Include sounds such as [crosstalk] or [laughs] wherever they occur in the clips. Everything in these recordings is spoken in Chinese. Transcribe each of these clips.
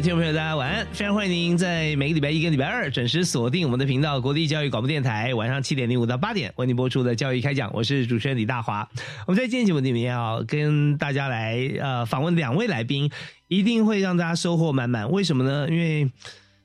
听众朋友，大家晚安！非常欢迎您在每个礼拜一跟礼拜二准时锁定我们的频道——国立教育广播电台，晚上七点零五到八点为您播出的教育开讲。我是主持人李大华。我们在今天节目里面要跟大家来呃访问两位来宾，一定会让大家收获满满。为什么呢？因为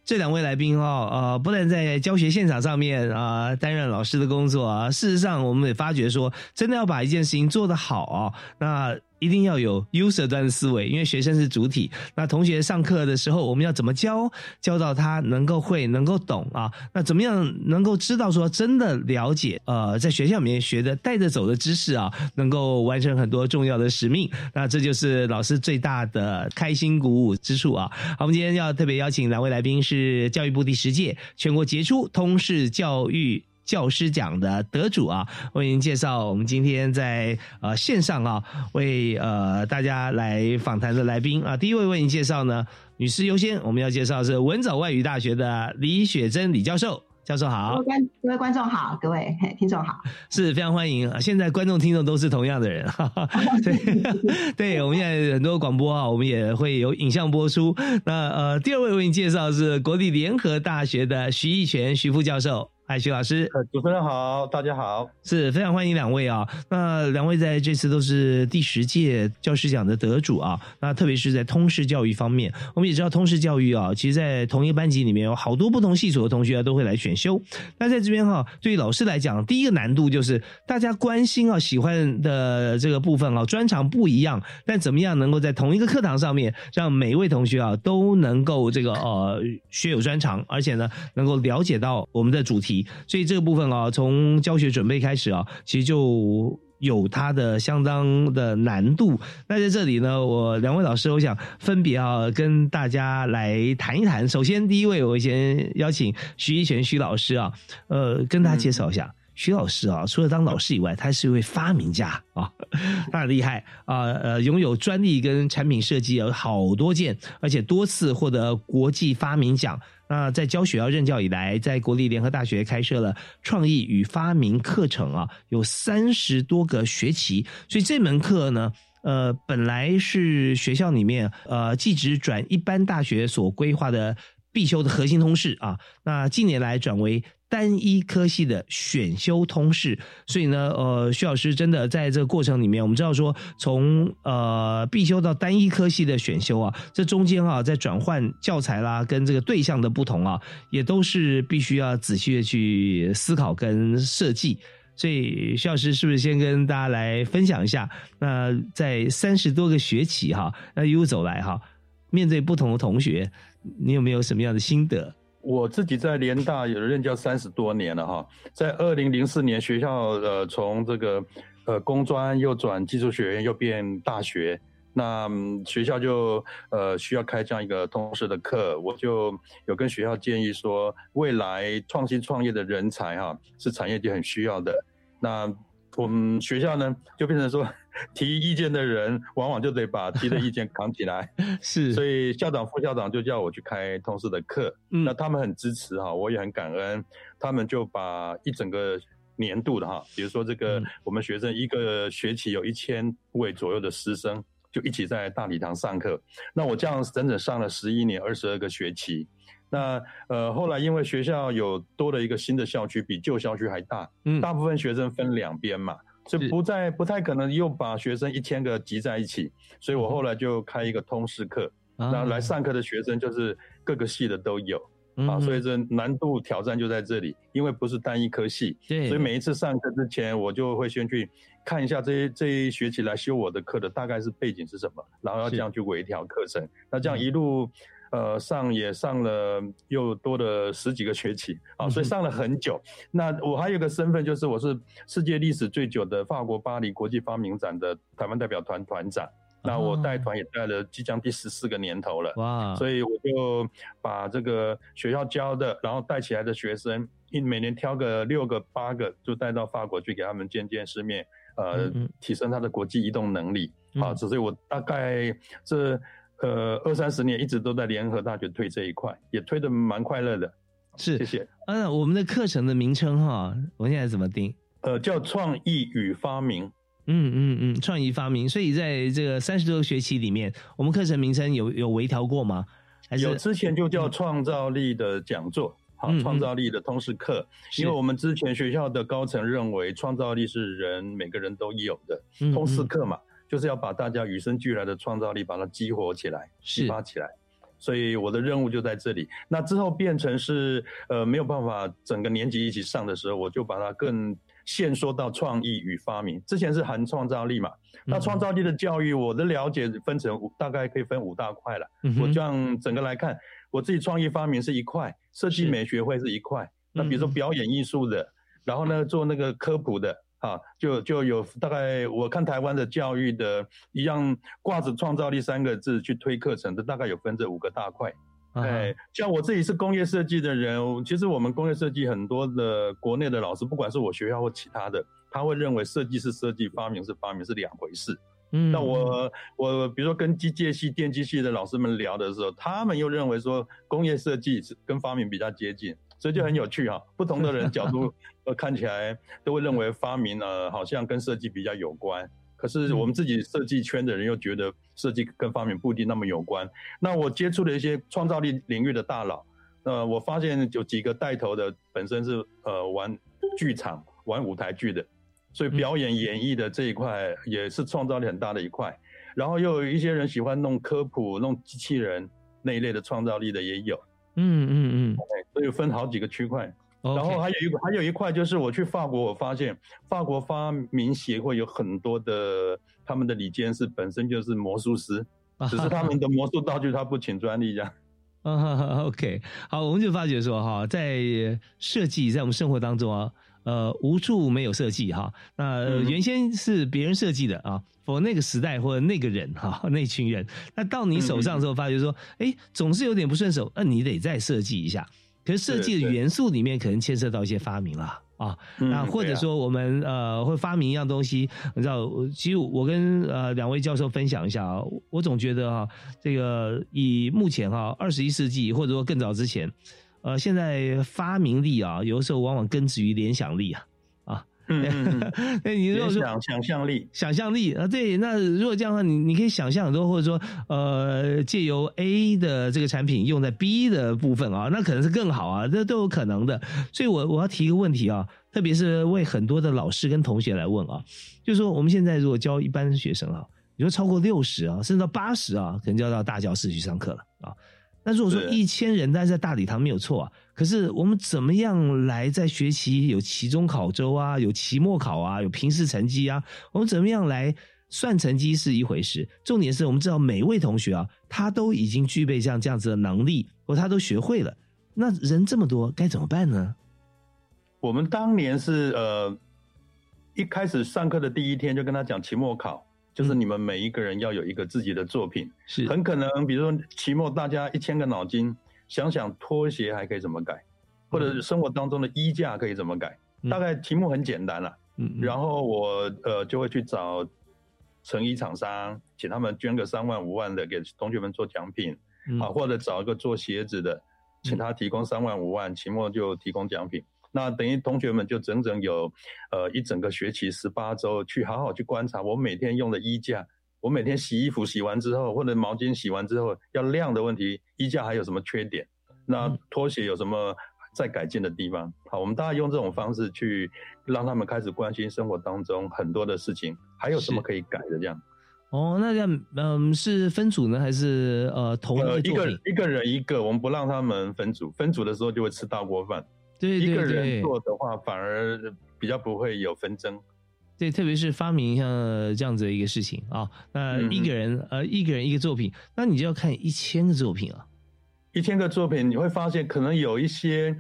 这两位来宾哦，呃，不但在教学现场上面啊担任老师的工作啊，事实上我们也发觉说，真的要把一件事情做得好啊，那。一定要有 user 端的思维，因为学生是主体。那同学上课的时候，我们要怎么教，教到他能够会、能够懂啊？那怎么样能够知道说真的了解？呃，在学校里面学的带着走的知识啊，能够完成很多重要的使命。那这就是老师最大的开心鼓舞之处啊！好，我们今天要特别邀请两位来宾，是教育部第十届全国杰出通识教育。教师奖的得主啊，为您介绍我们今天在呃线上啊为呃大家来访谈的来宾啊，第一位为您介绍呢，女士优先，我们要介绍是文藻外语大学的李雪珍李教授，教授好，各位观各位观众好，各位听众好，是非常欢迎啊，现在观众听众都是同样的人，哈 [laughs] 哈对 [laughs] 对，我们现在很多广播啊，我们也会有影像播出，那呃第二位为您介绍是国立联合大学的徐义全徐副教授。嗨，徐老师，呃，主持人好，大家好，是非常欢迎两位啊。那两位在这次都是第十届教师奖的得主啊。那特别是在通识教育方面，我们也知道通识教育啊，其实，在同一个班级里面有好多不同系所的同学都会来选修。那在这边哈，对于老师来讲，第一个难度就是大家关心啊、喜欢的这个部分啊，专长不一样，但怎么样能够在同一个课堂上面，让每一位同学啊都能够这个呃学有专长，而且呢，能够了解到我们的主题。所以这个部分啊，从教学准备开始啊，其实就有它的相当的难度。那在这里呢，我两位老师，我想分别啊跟大家来谈一谈。首先，第一位，我先邀请徐一泉徐老师啊，呃，跟大家介绍一下徐老师啊。除了当老师以外，他是一位发明家啊，他很厉害啊，呃，拥有专利跟产品设计有好多件，而且多次获得国际发明奖。那在教学要任教以来，在国立联合大学开设了创意与发明课程啊，有三十多个学期。所以这门课呢，呃，本来是学校里面呃，即职转一般大学所规划的必修的核心通识啊。那近年来转为。单一科系的选修通识，所以呢，呃，徐老师真的在这个过程里面，我们知道说，从呃必修到单一科系的选修啊，这中间啊，在转换教材啦，跟这个对象的不同啊，也都是必须要仔细的去思考跟设计。所以，徐老师是不是先跟大家来分享一下？那在三十多个学期哈，那一路走来哈，面对不同的同学，你有没有什么样的心得？我自己在联大有任教三十多年了哈，在二零零四年学校呃从这个呃工专又转技术学院又变大学，那学校就呃需要开这样一个通识的课，我就有跟学校建议说，未来创新创业的人才哈是产业界很需要的，那我们学校呢就变成说。[laughs] 提意见的人往往就得把提的意见扛起来，[laughs] 是，所以校长、副校长就叫我去开通识的课，那他们很支持哈，我也很感恩，他们就把一整个年度的哈，比如说这个我们学生一个学期有一千位左右的师生，就一起在大礼堂上课，那我这样整整上了十一年二十二个学期，那呃后来因为学校有多了一个新的校区，比旧校区还大，嗯，大部分学生分两边嘛。所以不再不太可能又把学生一千个集在一起，所以我后来就开一个通识课，啊然后来上课的学生就是各个系的都有啊，嗯所以这难度挑战就在这里，因为不是单一科系，对，所以每一次上课之前，我就会先去看一下这一这一学期来修我的课的大概是背景是什么，然后要这样去微调课程。那这样嗯。一路呃上也上了又多了十几个学期啊，所以上了很久。那我还有一个身份就是我是世界历史最久的法国巴黎国际发明展的台湾代表团团长。那我带哦团也带了即将第十四个年头了。哇，所以我就把这个学校教的，然后带起来的学生，一每年挑个六个八个，就带到法国去给他们见见世面，呃，嗯嗯提升他的国际移动能力。好、嗯所以我大概这呃二三十年一直都在联合大学推这一块，也推的蛮快乐的。是谢谢。嗯，我们的课程的名称哈，我现在怎么定？呃，叫创意与发明。嗯嗯嗯，创意发明。所以在这个三十多个学期里面，我们课程名称有有微调过吗？还是有之前就叫创造力的讲座，好嗯，创造力的通识课，是因为我们之前学校的高层认为创造力是人每个人都有的，嗯通识嗯课嘛，就是要把大家与生俱来的创造力把它激活起来、激发起来。所以我的任务就在这里。那之后变成是呃没有办法整个年级一起上的时候，我就把它更限缩到创意与发明。之前是含创造力嘛，那嗯创造力的教育，我的了解分成五，大概可以分五大块了。嗯我这样整个来看，我自己创意发明是一块，设计美学会是一块。那比如说嗯表演艺术的，然后呢做那个科普的，啊，就就有大概我看台湾的教育的一样挂着创造力三个字去推课程的，大概有分这五个大块。哎，像我自己是工业设计的人，其实我们工业设计很多的国内的老师，不管是我学校或其他的，他会认为设计是设计，发明是发明，是两回事。嗯那我我比如说跟机械系、电机系的老师们聊的时候，他们又认为说工业设计是跟发明比较接近，所以就很有趣哈、不同的人角度 [laughs] 呃看起来都会认为发明呢好像跟设计比较有关，可是我们自己设计圈的人又觉得设计跟发明不一定那么有关。那我接触了一些创造力领域的大佬，呃，我发现有几个带头的本身是呃玩剧场、玩舞台剧的，所以表演演绎的这一块也是创造力很大的一块。然后又有一些人喜欢弄科普、弄机器人那一类的创造力的也有，嗯嗯嗯所以分好几个区块。然后还有一个还有一块就是我去法国，我发现法国发明协会有很多的他们的理监事本身就是魔术师，只是他们的魔术道具他不请专利这样。啊，[laughs] OK，好，我们就发觉说哈，在设计在我们生活当中啊，呃，无处没有设计哈。那、原先是别人设计的啊，否那个时代或者那个人哈，那群人，那到你手上的时候，发觉说，哎，总是有点不顺手，那你得再设计一下。可是设计的元素里面可能牵涉到一些发明了啊，那或者说我们呃会发明一样东西，你知道，其实我跟呃两位教授分享一下啊，我总觉得哈、这个以目前哈二十一世纪或者说更早之前，呃现在发明力啊，有的时候往往根植于联想力啊。嗯嗯嗯，[laughs] 那你如果说想象力，想象力啊，对，那如果这样的话，你你可以想象很多，或者说，呃，借由 A 的这个产品用在 B 的部分啊，那可能是更好啊，这都有可能的。所以我我要提一个问题啊，特别是为很多的老师跟同学来问啊，就是说我们现在如果教一般学生啊，你说超过六十啊，甚至到八十啊，可能就要到大教室去上课了啊。那如果说是一千人，但是在大礼堂没有错啊，可是我们怎么样来在学习有期中考周啊，有期末考啊，有平时成绩啊，我们怎么样来算成绩是一回事，重点是我们知道每位同学啊，他都已经具备像这样子的能力，或他都学会了。那人这么多，该怎么办呢？我们当年是呃一开始上课的第一天就跟他讲期末考，就是嗯。你们每一个人要有一个自己的作品，是。很可能比如说期末大家一千个脑筋，想想拖鞋还可以怎么改，或者是生活当中的衣架可以怎么改，嗯。大概题目很简单了。嗯，嗯。然后我呃就会去找成衣厂商，请他们捐个三万五万的给同学们做奖品，嗯。啊，或者找一个做鞋子的，请他提供三万五万，期末就提供奖品。那等于同学们就整整有，呃，一整个学期十八周去好好去观察我每天用的衣架，我每天洗衣服洗完之后，或者毛巾洗完之后要晾的问题，衣架还有什么缺点？那嗯拖鞋有什么再改进的地方。好，我们大家用这种方式去让他们开始关心生活当中很多的事情，还有什么可以改的这样。哦，那这样，嗯，是分组呢，还是呃同呃，一个一个？一个人一个，我们不让他们分组，分组的时候就会吃大锅饭。对一个人做的话，反而比较不会有纷争。对，特别是发明像这样子的一个事情啊，那嗯一个人、呃一个人一个作品，那你就要看一千个作品啊。一千个作品，你会发现可能有一些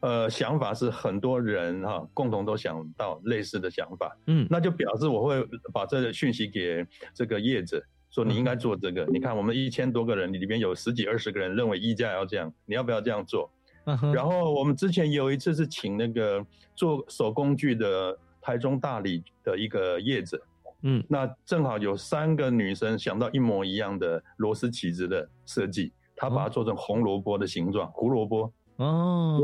呃想法是很多人哈、共同都想到类似的想法，嗯，那就表示我会把这个讯息给这个业者，说你应该做这个。你看我们一千多个人里面有十几二十个人认为溢价要这样，你要不要这样做？嗯然后我们之前有一次是请那个做手工具的台中大理的一个业者，嗯。那正好有三个女生想到一模一样的螺丝起子的设计，她把它做成红萝卜的形状，胡萝卜。哦，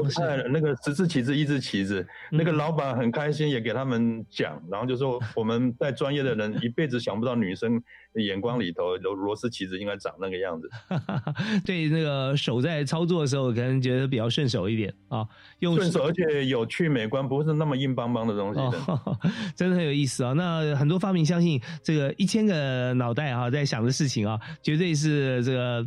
那个十字旗子一只旗子，嗯那个老板很开心，也给他们讲，然后就说我们在专业的人一辈子想不到女生的眼光里头螺螺丝起子应该长那个样子。[laughs] 对那个手在操作的时候，可能觉得比较顺手一点啊，用顺手而且有趣美观，不是那么硬邦邦的东西的。哦，[laughs] 真的很有意思啊！那很多发明，相信这个一千个脑袋啊，在想的事情啊，绝对是这个。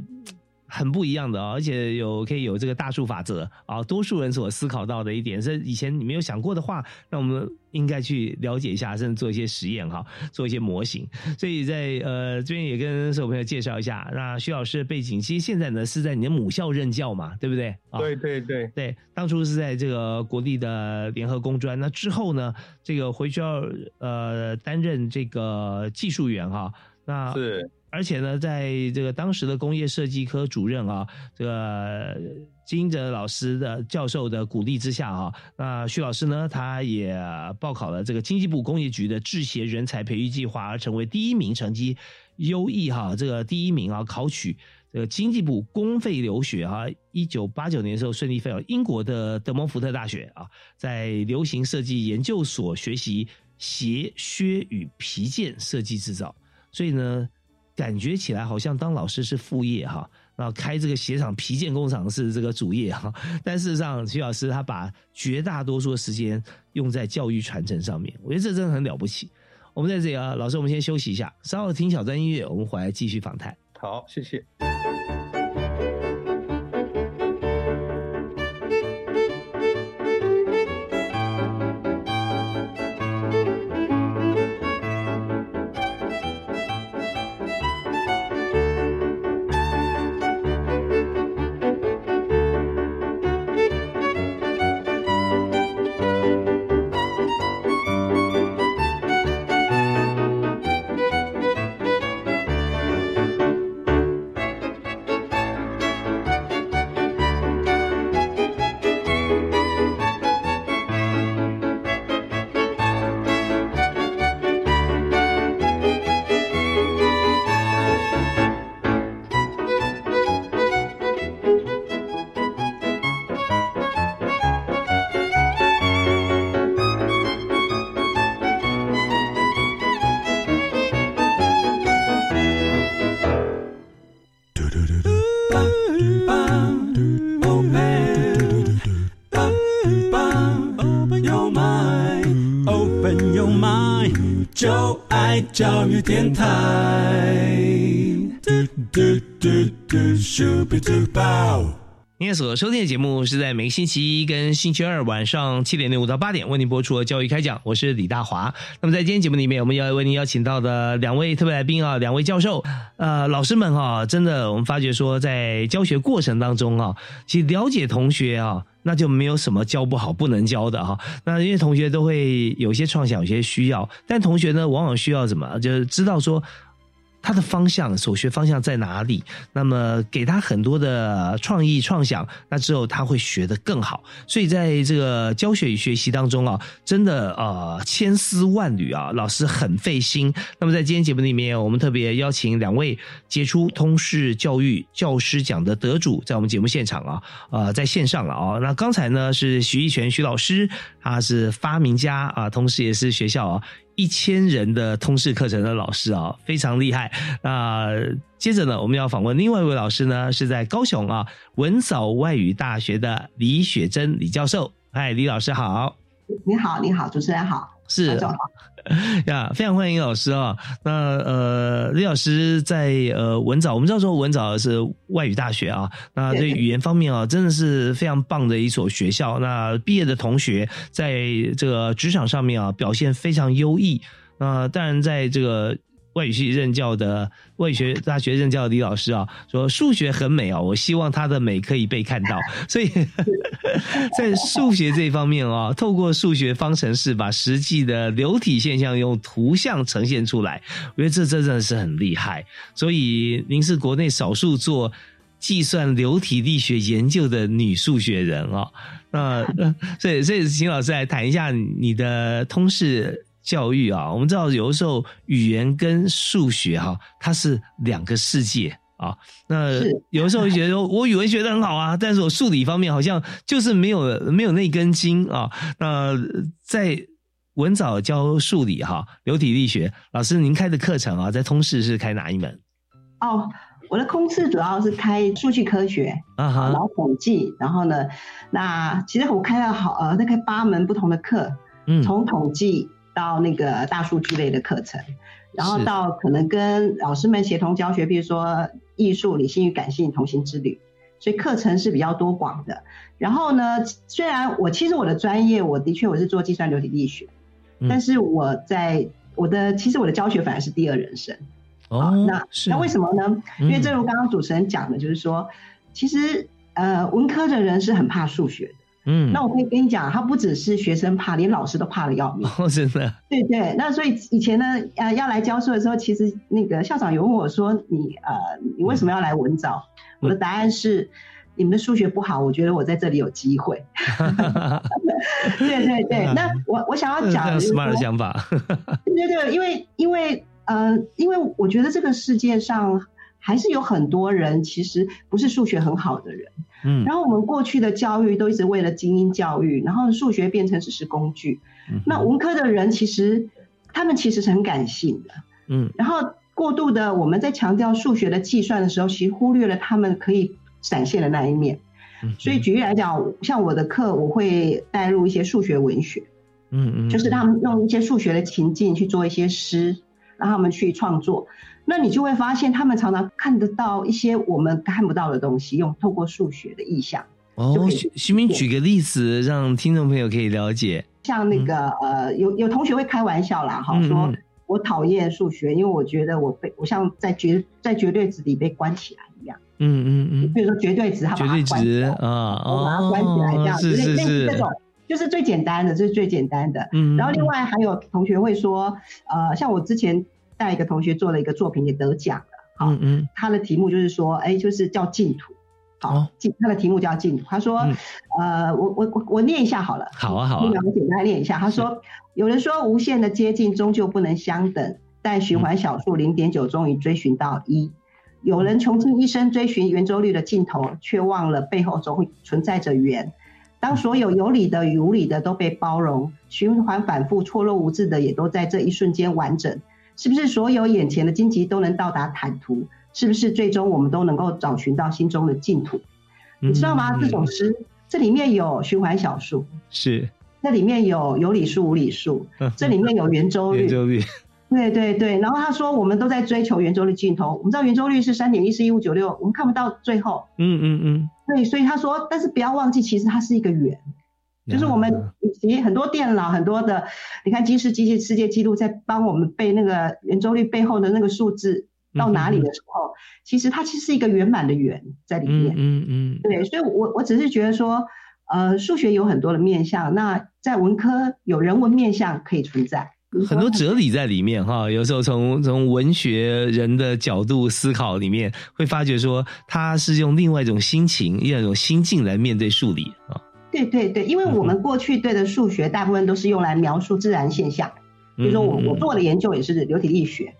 很不一样的啊，而且有可以有这个大数法则啊，多数人所思考到的一点是以前你没有想过的话，那我们应该去了解一下，甚至做一些实验哈，做一些模型。所以在呃这边也跟所有朋友介绍一下，那徐老师的背景，其实现在呢是在你的母校任教嘛，对不对？啊对对对，对，当初是在这个国立的联合工专，那之后呢，这个回去要呃担任这个技术员哈、那是而且呢，在这个当时的工业设计科主任啊，这个金哲老师的教授的鼓励之下啊，那徐老师呢，他也报考了这个经济部工业局的制协人才培育计划，而成为第一名成绩优异哈，这个第一名啊，考取这个经济部公费留学哈，一九八九年的时候顺利飞到英国的德蒙福特大学啊，在流行设计研究所学习鞋、靴与皮件设计制造，所以呢。感觉起来好像当老师是副业哈，然后开这个鞋厂、皮件工厂是这个主业哈。[laughs] 但事实上，徐老师他把绝大多数的时间用在教育传承上面，我觉得这真的很了不起。我们在这里啊，老师，我们先休息一下，稍后听小段音乐，我们回来继续访谈。好，谢谢。就爱教育电台。嘟嘟嘟嘟，Super Duper。您所收听的节目是在每个星期一跟星期二晚上七点零五到八点为您播出的教育开讲，我是李大华。那么在今天节目里面，我们要为您邀请到的两位特别来宾啊，两位教授，呃，老师们哈、真的我们发觉说，在教学过程当中啊，其实了解同学啊。那就没有什么教不好、不能教的哈。那因为同学都会有些创想、有些需要，但同学呢，往往需要什么？就是知道说他的方向、所学方向在哪里。那么给他很多的创意、创想，那之后他会学得更好。所以在这个教学与学习当中啊，真的呃千丝万缕啊，老师很费心。那么在今天节目里面，我们特别邀请两位杰出通识教育教师奖的得主，在我们节目现场啊，呃，在线上了啊。那刚才呢是徐义全徐老师，他是发明家啊，同时也是学校啊。一千人的通识课程的老师啊，非常厉害。那接着呢，我们要访问另外一位老师呢，是在高雄啊文藻外语大学的李雪珍李教授。嗨，李老师好。你好，你好，主持人好，是好。[laughs] 呀，非常欢迎老师啊。那呃，李老师在呃文藻，我们知道说文藻是外语大学啊，那对语言方面啊，真的是非常棒的一所学校。那毕业的同学在这个职场上面啊，表现非常优异。那当然，在这个外语系任教的外语学大学任教的李老师啊，说数学很美啊，我希望他的美可以被看到。[laughs] 所以 [laughs] 在数学这方面啊，透过数学方程式把实际的流体现象用图像呈现出来，我觉得这真的是很厉害。所以您是国内少数做计算流体力学研究的女数学人啊。那呃 [laughs] 所以所以请老师来谈一下你的通识。教育啊，我们知道有的时候语言跟数学哈、它是两个世界啊。那有的时候会觉得说我语文学的很好啊，但是我数理方面好像就是没有没有那根筋啊。那在文藻教数理哈、流体力学，老师您开的课程啊，在通识是开哪一门哦，我的空次主要是开数据科学，啊哈？然后统计，然后呢，那其实我开了好呃大概八门不同的课，嗯从统计到那个大数据类的课程，然后到可能跟老师们协同教学，比如说艺术、理性与感性同行之旅，所以课程是比较多广的。然后呢，虽然我其实我的专业，我的确我是做计算流体力学，嗯但是我在我的其实我的教学反而是第二人生。啊哦，那是那为什么呢？嗯因为正如刚刚主持人讲的，就是说，其实呃文科的人是很怕数学的。嗯，那我可以跟你讲，他不只是学生怕，连老师都怕的要命。哦，真的对对，那所以以前呢，呃，要来教书的时候，其实那个校长有问我说，你呃，你为什么要来文藻？我的答案是。你们的数学不好，我觉得我在这里有机会。[laughs] 对对对，那我我想要讲的 [laughs] 就是 smart 的想法，[laughs] 对对，因为因为呃，因为我觉得这个世界上还是有很多人其实不是数学很好的人。嗯。然后我们过去的教育都一直为了精英教育，然后数学变成只是工具。嗯那文科的人其实他们其实是很感性的，嗯。然后过度的我们在强调数学的计算的时候，其实忽略了他们可以展现的那一面。嗯所以举例来讲，像我的课，我会带入一些数学文学。嗯嗯，就是他们用一些数学的情境去做一些诗，让他们去创作。那你就会发现，他们常常看得到一些我们看不到的东西，用透过数学的意象。哦，徐徐明举个例子，让听众朋友可以了解。像那个、呃，有有同学会开玩笑啦，哈，嗯说嗯我讨厌数学，因为我觉得我被我像在绝在绝对值里被关起来一样。嗯嗯嗯，比如说绝对值，他把绝对它关起值来，啊，我把它关起来，这样哦是是类类似是这，种，就是最简单的，这是最简单的。嗯，然后另外还有同学会说，呃，像我之前带一个同学做了一个作品也得奖了，好，嗯嗯他的题目就是说，哎，就是叫净土，好哦，净、他的题目叫净土。他说，嗯呃，我我我我念一下好了，好啊好啊那我简单念一下。他说，有人说无限的接近终究不能相等，但循环小数零点九终于追寻到一。有人穷尽一生追寻圆周率的尽头，却忘了背后总会存在着圆。当所有有理的与无理的都被包容，循环反复、错落无致的也都在这一瞬间完整，是不是所有眼前的荆棘都能到达坦途？是不是最终我们都能够找寻到心中的净土？你知道吗？嗯这首诗这里面有循环小数，是这里面有有理数、无理数，这里面有圆周率，圆周率，对对对。然后他说，我们都在追求圆周率尽头。我们知道圆周率是三点一四一五九六，我们看不到最后。嗯嗯嗯，对，所以他说，但是不要忘记，其实它是一个圆，就是我们呀以及很多电脑、很多的，你看吉尼斯机器世界纪录在帮我们背那个圆周率背后的那个数字到哪里的时候，其实它其实是一个圆满的圆在里嗯面。嗯嗯，对，所以我我只是觉得说，呃，数学有很多的面向，那在文科有人文面向可以存在，很多哲理在里面哈。有时候从从文学人的角度思考里面，会发觉说他是用另外一种心情、另外一种心境来面对数理啊。对对对，因为我们过去对的数学大部分都是用来描述自然现象，比如说我嗯我做的研究也是流体力学，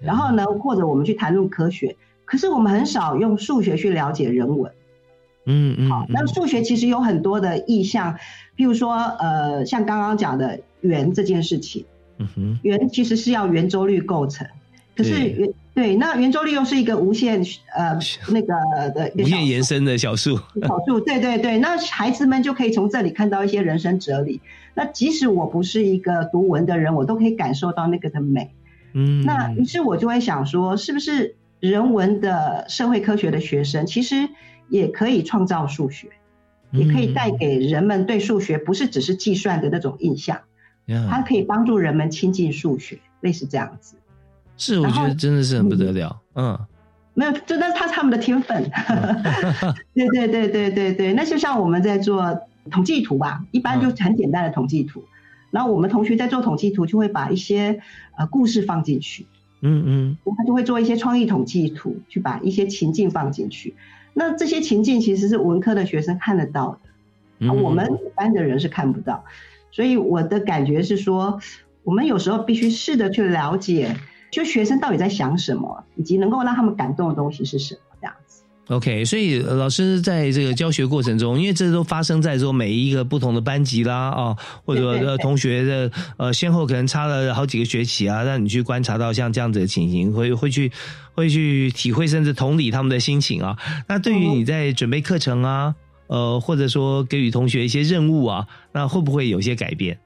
然后呢，或者我们去谈论科学，可是我们很少用数学去了解人文。嗯嗯，好，那数学其实有很多的意象，譬如说，呃，像刚刚讲的圆这件事情，圆其实是要圆周率构成，可是圆对那圆周率又是一个无限呃那个的无限延伸的小数，小数，对对对，那孩子们就可以从这里看到一些人生哲理。那即使我不是一个读文的人，我都可以感受到那个的美。嗯，那于是我就会想说，是不是人文的社会科学的学生，其实也可以创造数学，也可以带给人们对数学不是只是计算的那种印象，呀它可以帮助人们亲近数学，类似这样子。是我觉得真的是很不得了，嗯没有，就那是他是他们的天分。[laughs] 对对对对对对，那就像我们在做统计图吧，一般就很简单的统计图。然后我们同学在做统计图，就会把一些呃故事放进去，嗯嗯他就会做一些创意统计图，去把一些情境放进去。那这些情境其实是文科的学生看得到的，我们一般的人是看不到。所以我的感觉是说，我们有时候必须试着去了解，就学生到底在想什么，以及能够让他们感动的东西是什么，这样子。OK，所以呃老师在这个教学过程中，因为这都发生在说每一个不同的班级啦啊，或者呃同学的呃先后可能差了好几个学期啊，让你去观察到像这样子的情形，会会去会去体会甚至同理他们的心情啊。那对于你在准备课程啊，呃或者说给予同学一些任务啊，那会不会有一些改变？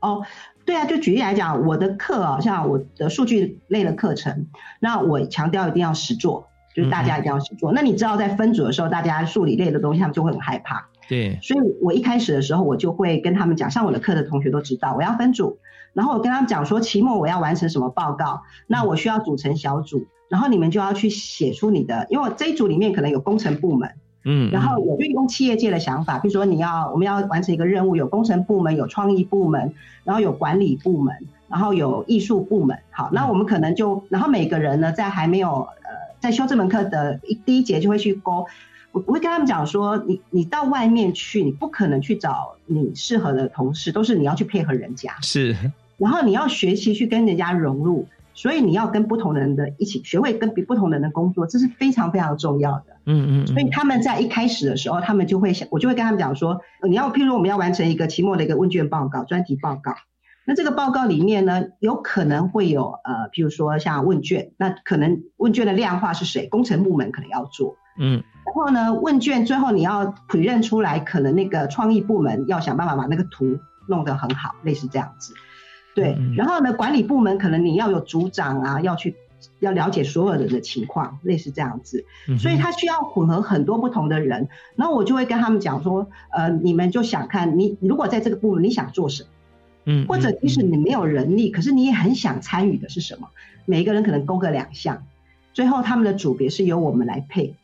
哦，对啊，就举例来讲，我的课啊，像我的数据类的课程，那我强调一定要实做，就是大家一定要实做。那你知道，在分组的时候，大家数理类的东西，他们就会很害怕。对，所以我一开始的时候，我就会跟他们讲，上我的课的同学都知道，我要分组，然后我跟他们讲说，期末我要完成什么报告，那我需要组成小组，然后你们就要去写出你的，因为我这一组里面可能有工程部门，嗯，然后我就用企业界的想法，比如说你要我们要完成一个任务，有工程部门，有创意部门，然后有管理部门，然后有艺术部门。好，那我们可能就，然后每个人呢，在还没有呃在修这门课的一第一节就会去勾。我我会跟他们讲说，你你到外面去，你不可能去找你适合的同事，都是你要去配合人家，是，然后你要学习去跟人家融入，所以你要跟不同的人的一起学会跟比不同的人工作，这是非常非常重要的。嗯嗯所以他们在一开始的时候，他们就会想，我就会跟他们讲说，呃你要譬如我们要完成一个期末的一个问卷报告、专题报告，那这个报告里面呢，有可能会有呃，譬如说像问卷，那可能问卷的量化是谁？工程部门可能要做，嗯然后呢，问卷最后你要推认出来，可能那个创意部门要想办法把那个图弄得很好，类似这样子。对嗯，然后呢，管理部门可能你要有组长啊，要去要了解所有人的情况，类似这样子。嗯，所以他需要混合很多不同的人。然后我就会跟他们讲说，呃，你们就想看你如果在这个部门你想做什么，嗯，或者即使你没有人力，可是你也很想参与的是什么？每一个人可能勾个两项，最后他们的组别是由我们来配，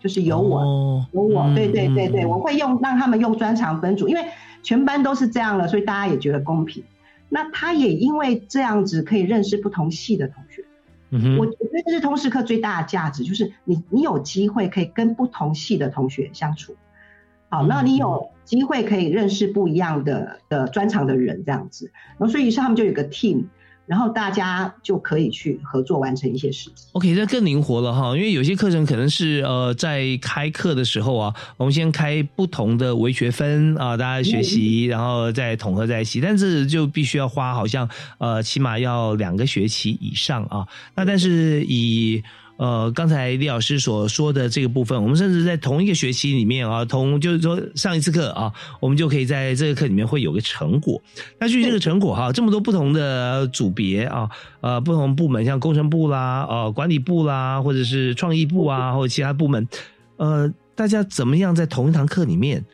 就是由我。哦有我，对对对对，嗯我会用让他们用专长分组，因为全班都是这样了，所以大家也觉得公平。那他也因为这样子可以认识不同系的同学，嗯我我觉得这是通识课最大的价值，就是你你有机会可以跟不同系的同学相处，好，那你有机会可以认识不一样的的专长的人，这样子，然后所以于是他们就有个 team，然后大家就可以去合作完成一些事情。OK，那更灵活了哈，因为有些课程可能是呃在开课的时候啊，我们先开不同的微学分啊，大家学习，然后再统合在一起，但是就必须要花好像呃起码要两个学期以上啊。那但是以呃，刚才李老师所说的这个部分，我们甚至在同一个学期里面啊，同就是说上一次课啊，我们就可以在这个课里面会有个成果。那至于这个成果哈，这么多不同的组别啊，呃，不同部门，像工程部啦、呃，管理部啦，或者是创意部啊，或者其他部门，呃，大家怎么样在同一堂课里面，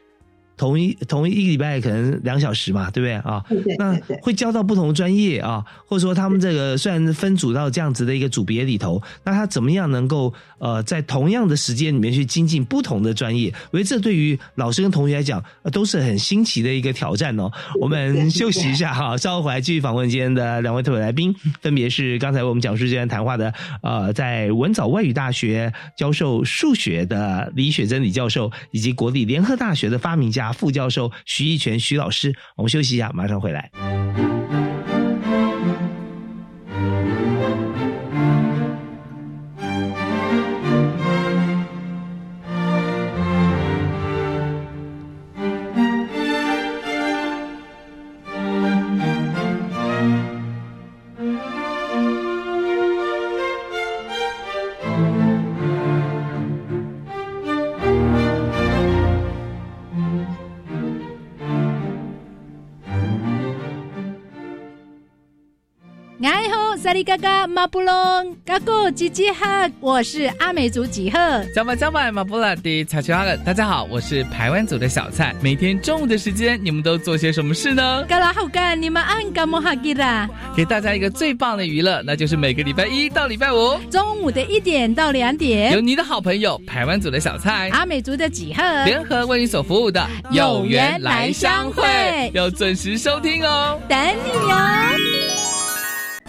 同一同一一个礼拜可能两小时嘛，对不对啊？对对那。会教到不同的专业啊，或者说他们这个虽然分组到这样子的一个组别里头，那他怎么样能够呃在同样的时间里面去精进不同的专业？我觉得这对于老师跟同学来讲、呃都是很新奇的一个挑战哦。我们休息一下哈，稍后回来继续访问今天的两位特别来宾，[laughs] 分别是刚才我们讲述这段谈话的呃在文藻外语大学教授数学的李雪珍李教授，以及国立联合大学的发明家副教授徐一全徐老师。我们休息一下，马上回来。萨利嘎嘎马布隆嘎古吉吉哈，我是阿美族吉赫。加巴加巴马布拉迪查奇阿勒，大家好，我是台湾族的小蔡。每天中午的时间，你们都做些什么事呢？嘎拉好干，你们按嘎莫哈吉啦。给大家一个最棒的娱乐，那就是每个礼拜一到礼拜五中午的一点到两点，有你的好朋友台湾族的小蔡、阿美族的吉赫联合为你所服务的有缘来相会，要准时收听哦，等你哦。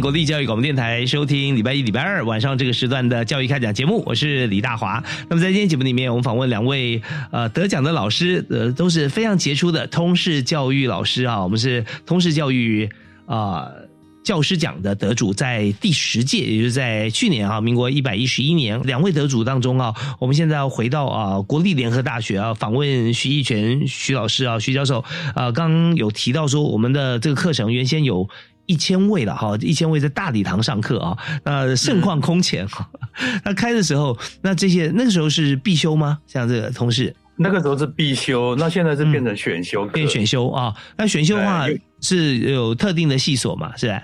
国立教育广播电台，收听礼拜一、礼拜二晚上这个时段的教育开讲节目。我是李大华。那么在今天节目里面，我们访问两位呃得奖的老师，呃都是非常杰出的通识教育老师啊。我们是通识教育啊教师奖的得主，在第十届，也就是在去年啊，民国一百一十一年，两位得主当中啊，我们现在要回到啊国立联合大学啊，访问徐义全徐老师啊，徐教授啊，刚刚有提到说我们的这个课程原先有。一千位了哈，一千位在大礼堂上课啊，那盛况空前哈。那开的时候，那这些那个时候是必修吗？像这个同事，那个时候是必修，那现在是变成选修，变选修啊。那选修的话是有特定的系所嘛？是吧？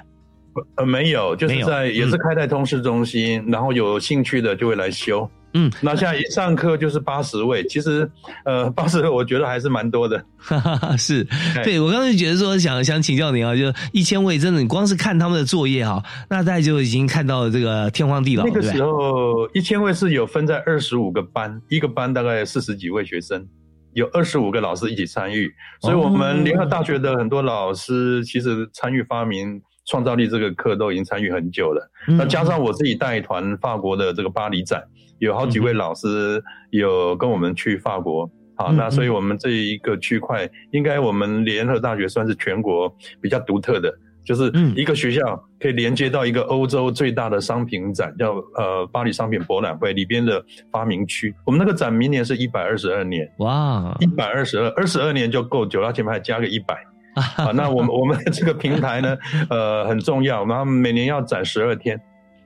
呃，没有，就是在也是开在通识中心，然后有兴趣的就会来修。嗯，那现在一上课就是八十位，其实，呃，八十位我觉得还是蛮多的。[laughs] 是，对我刚才觉得说想想请教您啊，就一千位真的，你光是看他们的作业哈，那大家就已经看到这个天荒地老。那个时候一千位是有分在二十五个班，一个班大概四十几位学生，有二十五个老师一起参与，所以我们联合大学的很多老师其实参与发明创造力这个课都已经参与很久了。那加上我自己带团法国的这个巴黎展。有好几位老师有跟我们去法国，好，那所以我们这一个区块，应该我们联合大学算是全国比较独特的，就是一个学校可以连接到一个欧洲最大的商品展，叫呃巴黎商品博览会里边的发明区。我们那个展明年是一百二十二年，哇，一百二十二，二十二年就够久了，前面还加个一百，[laughs] 啊，那我们我们这个平台呢，呃很重要，然后每年要展十二天。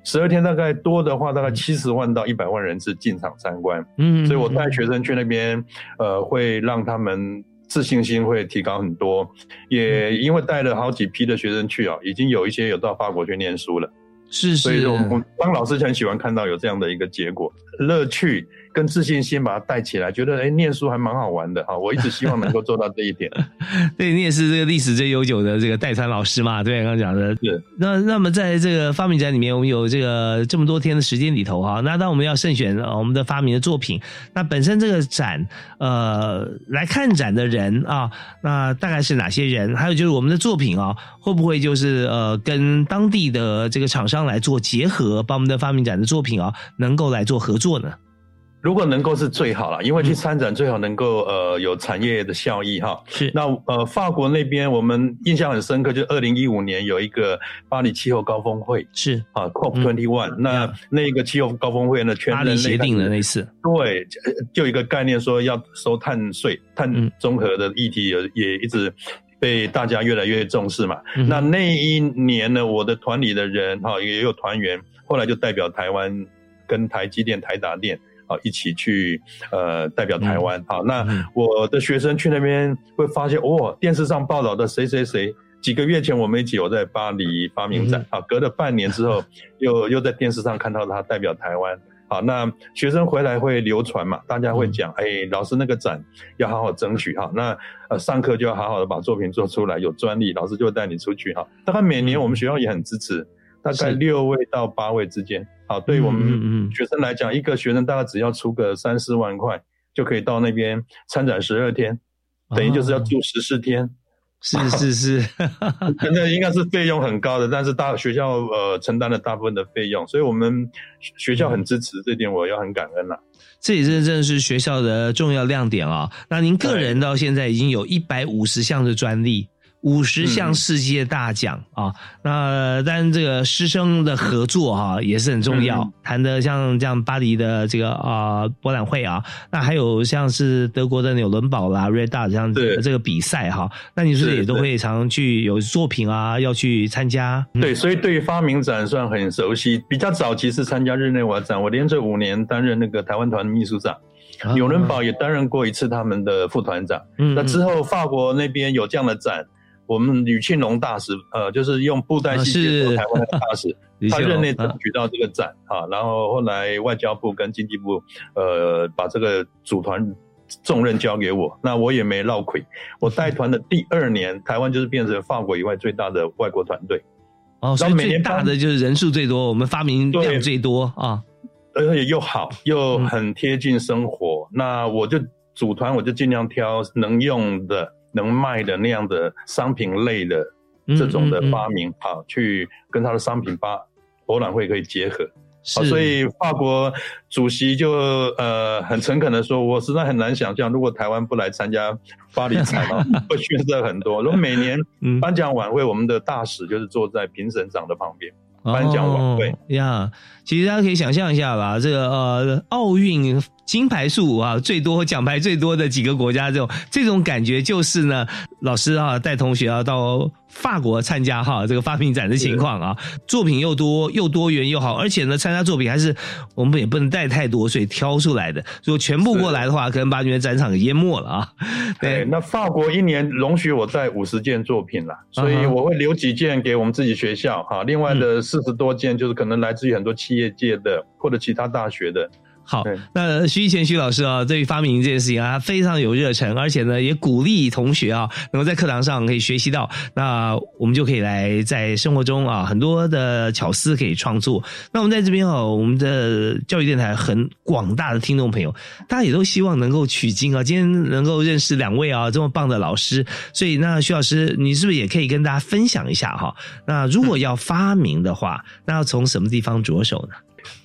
十二天大概多的话，大概七十万到一百万人次进场参观。嗯，所以我带学生去那边，呃，会让他们自信心会提高很多。也因为带了好几批的学生去啊，已经有一些有到法国去念书了。是是，所以我们当老师很喜欢看到有这样的一个结果，乐趣。跟自信心把它带起来，觉得哎，念书还蛮好玩的哈。我一直希望能够做到这一点。[laughs] 对你也是这个历史最悠久的这个代传老师嘛？对，刚刚讲的。是。那那么在这个发明展里面，我们有这个这么多天的时间里头哈，那当我们要慎选我们的发明的作品，那本身这个展呃来看展的人啊，那大概是哪些人？还有就是我们的作品啊，会不会就是呃跟当地的这个厂商来做结合，把我们的发明展的作品啊能够来做合作呢？如果能够是最好了，因为去参展最好能够呃有产业的效益哈。是。那呃法国那边我们印象很深刻，就二零一五年有一个巴黎气候高峰会，是啊 COP twenty one。那那个气候高峰会呢，全巴黎协定的那次，对，就一个概念说要收碳税、碳综合的议题也也一直被大家越来越重视嘛。那那一年呢，我的团里的人哈也有团员，后来就代表台湾跟台积电、台达电。啊，一起去呃代表台湾。好，那我的学生去那边会发现，哦，电视上报道的谁谁谁，几个月前我们一起有在巴黎发明展，啊，隔了半年之后，[laughs] 又又在电视上看到他代表台湾。好，那学生回来会流传嘛，大家会讲，哎，老师那个展要好好争取哈。那呃，上课就要好好的把作品做出来，有专利，老师就会带你出去哈。大概每年我们学校也很支持，大概六位到八位之间。好，对于我们学生来讲，一个学生大概只要出个三四万块，就可以到那边参展十二天，等于就是要住十四天。[laughs] 是是是，[laughs] 现在应该是费用很高的，但是大学校呃承担了大部分的费用，所以我们学校很支持这点，我要很感恩了。这也真正是学校的重要亮点啊！那您个人到现在已经有一百五十项的专利。五十项世界大奖啊，那当然这个师生的合作哈也是很重要。谈的像这样巴黎的这个啊博览会啊，那还有像是德国的纽伦堡啦、Red Dot 这样子这个比赛哈，那你是不是也都会常去有作品啊要去参加？对，所以对于发明展算很熟悉。比较早期是参加日内瓦展，我连着五年担任那个台湾团秘书长，纽伦堡也担任过一次他们的副团长。嗯那之后法国那边有这样的展。我们吕庆龙大使，呃，就是用布袋戏接受台湾的大使，[laughs] 他任内争取到这个展啊，然后后来外交部跟经济部，呃，把这个组团重任交给我，那我也没落亏。我带团的第二年，台湾就是变成法国以外最大的外国团队。哦，所以最大的就是人数最多，我们发明量最多啊，而且又好，又很贴近生活。那我就组团，我就尽量挑能用的。能卖的那样的商品类的这种的发明，好去跟他的商品发博览会可以结合，好，所以法国主席就呃很诚恳的说，我实在很难想象，如果台湾不来参加巴黎展哦，[laughs] 会逊色很多。如果每年颁奖晚会，我们的大使就是坐在评审长的旁边。颁奖晚会呀，其实大家可以想象一下吧，这个呃奥运金牌数啊最多奖牌最多的几个国家，这种这种感觉就是呢，老师啊带同学啊到法国参加哈这个发明展的情况啊，作品又多又多元又好，而且呢参加作品还是我们也不能带太多，所以挑出来的，如果全部过来的话，可能把你们展场给淹没了啊。[laughs] 对，那法国一年容许我带五十件作品了，所以我会留几件给我们自己学校哈，另外的四十多件就是可能来自于很多企业界的或者其他大学的。好，那徐一贤徐老师啊，对于发明这件事情啊，非常有热忱，而且呢，也鼓励同学啊，能够在课堂上可以学习到。那我们就可以来在生活中啊，很多的巧思可以创作。那我们在这边哦，我们的教育电台很广大的听众朋友，大家也都希望能够取经啊。今天能够认识两位啊这么棒的老师，所以那徐老师，你是不是也可以跟大家分享一下哈？那如果要发明的话，那要从什么地方着手呢？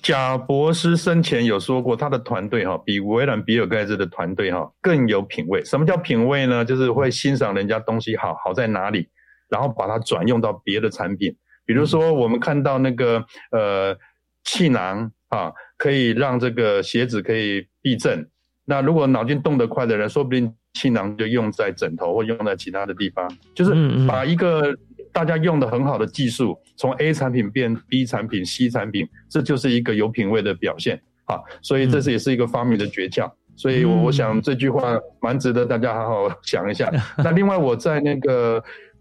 贾博士生前有说过，他的团队哈比微软、比尔盖茨的团队哈更有品味。什么叫品味呢？就是会欣赏人家东西好好在哪里，然后把它转用到别的产品。比如说，我们看到那个呃气囊啊，可以让这个鞋子可以避震。那如果脑筋动得快的人，说不定气囊就用在枕头或用在其他的地方，就是把一个。大家用的很好的技术，从 A 产品变 B 产品、C 产品，这就是一个有品位的表现啊！所以这是也是一个发明的诀窍。所以，我我想这句话蛮值得大家好好想一下。[laughs] 那另外，我在那个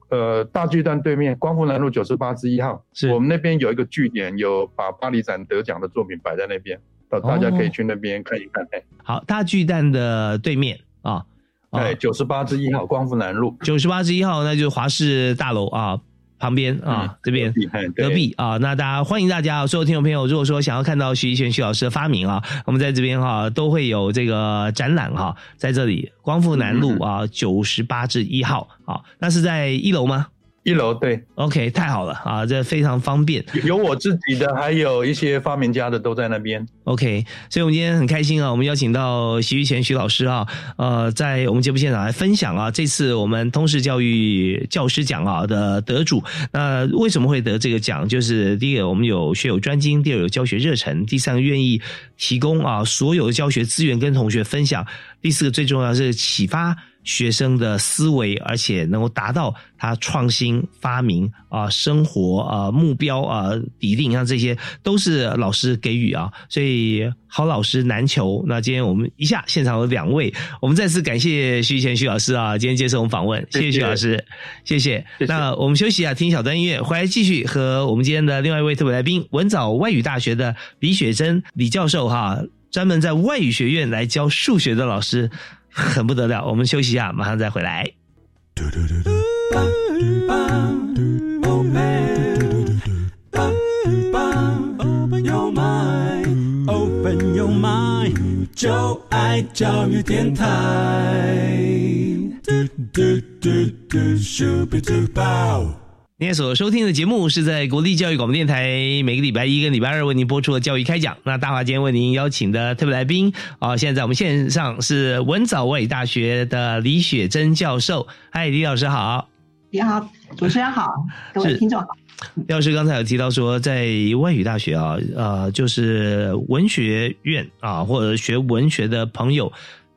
呃大巨蛋对面光复南路九十八之一号，我们那边有一个据点，有把巴黎展得奖的作品摆在那边，大家可以去那边看一看。哎，好，大巨蛋的对面啊。对，九十八之一号光复南路，九十八之一号，那就是华氏大楼啊，旁边啊，这边。隔壁啊，那大家欢迎大家所有听众朋友，如果说想要看到徐一璇徐老师的发明啊，我们在这边哈都会有这个展览哈，在这里光复南路啊，九十八至一号啊，那是在一楼吗？一楼对，OK，太好了啊，这非常方便。有我自己的，还有一些发明家的都在那边。OK，所以我们今天很开心啊，我们邀请到徐玉贤徐老师啊，呃，在我们节目现场来分享啊，这次我们通识教育教师奖啊的得主。那为什么会得这个奖？就是第一个，我们有学有专精；第二，有教学热忱；第三个，愿意提供啊所有的教学资源跟同学分享；第四个，最重要是启发。学生的思维，而且能够达到他创新发明啊、生活啊、目标啊、底定，像这些都是老师给予啊，所以好老师难求。那今天我们一下现场有两位，我们再次感谢徐贤徐老师啊，今天接受我们访问，谢谢徐老师，谢谢。那我们休息啊，听小段音乐，回来继续和我们今天的另外一位特别来宾，文藻外语大学的李雪珍李教授哈，专门在外语学院来教数学的老师。很不得了，我们休息一下，马上再回来。今天所收听的节目是在国立教育广播电台每个礼拜一跟礼拜二为您播出的教育开讲。那大华今天为您邀请的特别来宾啊，现在在我们线上是文藻外语大学的李雪珍教授。嗨，李老师好。你好，主持人好，[laughs] 各位听众好。李老师刚才有提到说，在外语大学啊，呃，就是文学院啊，或者学文学的朋友。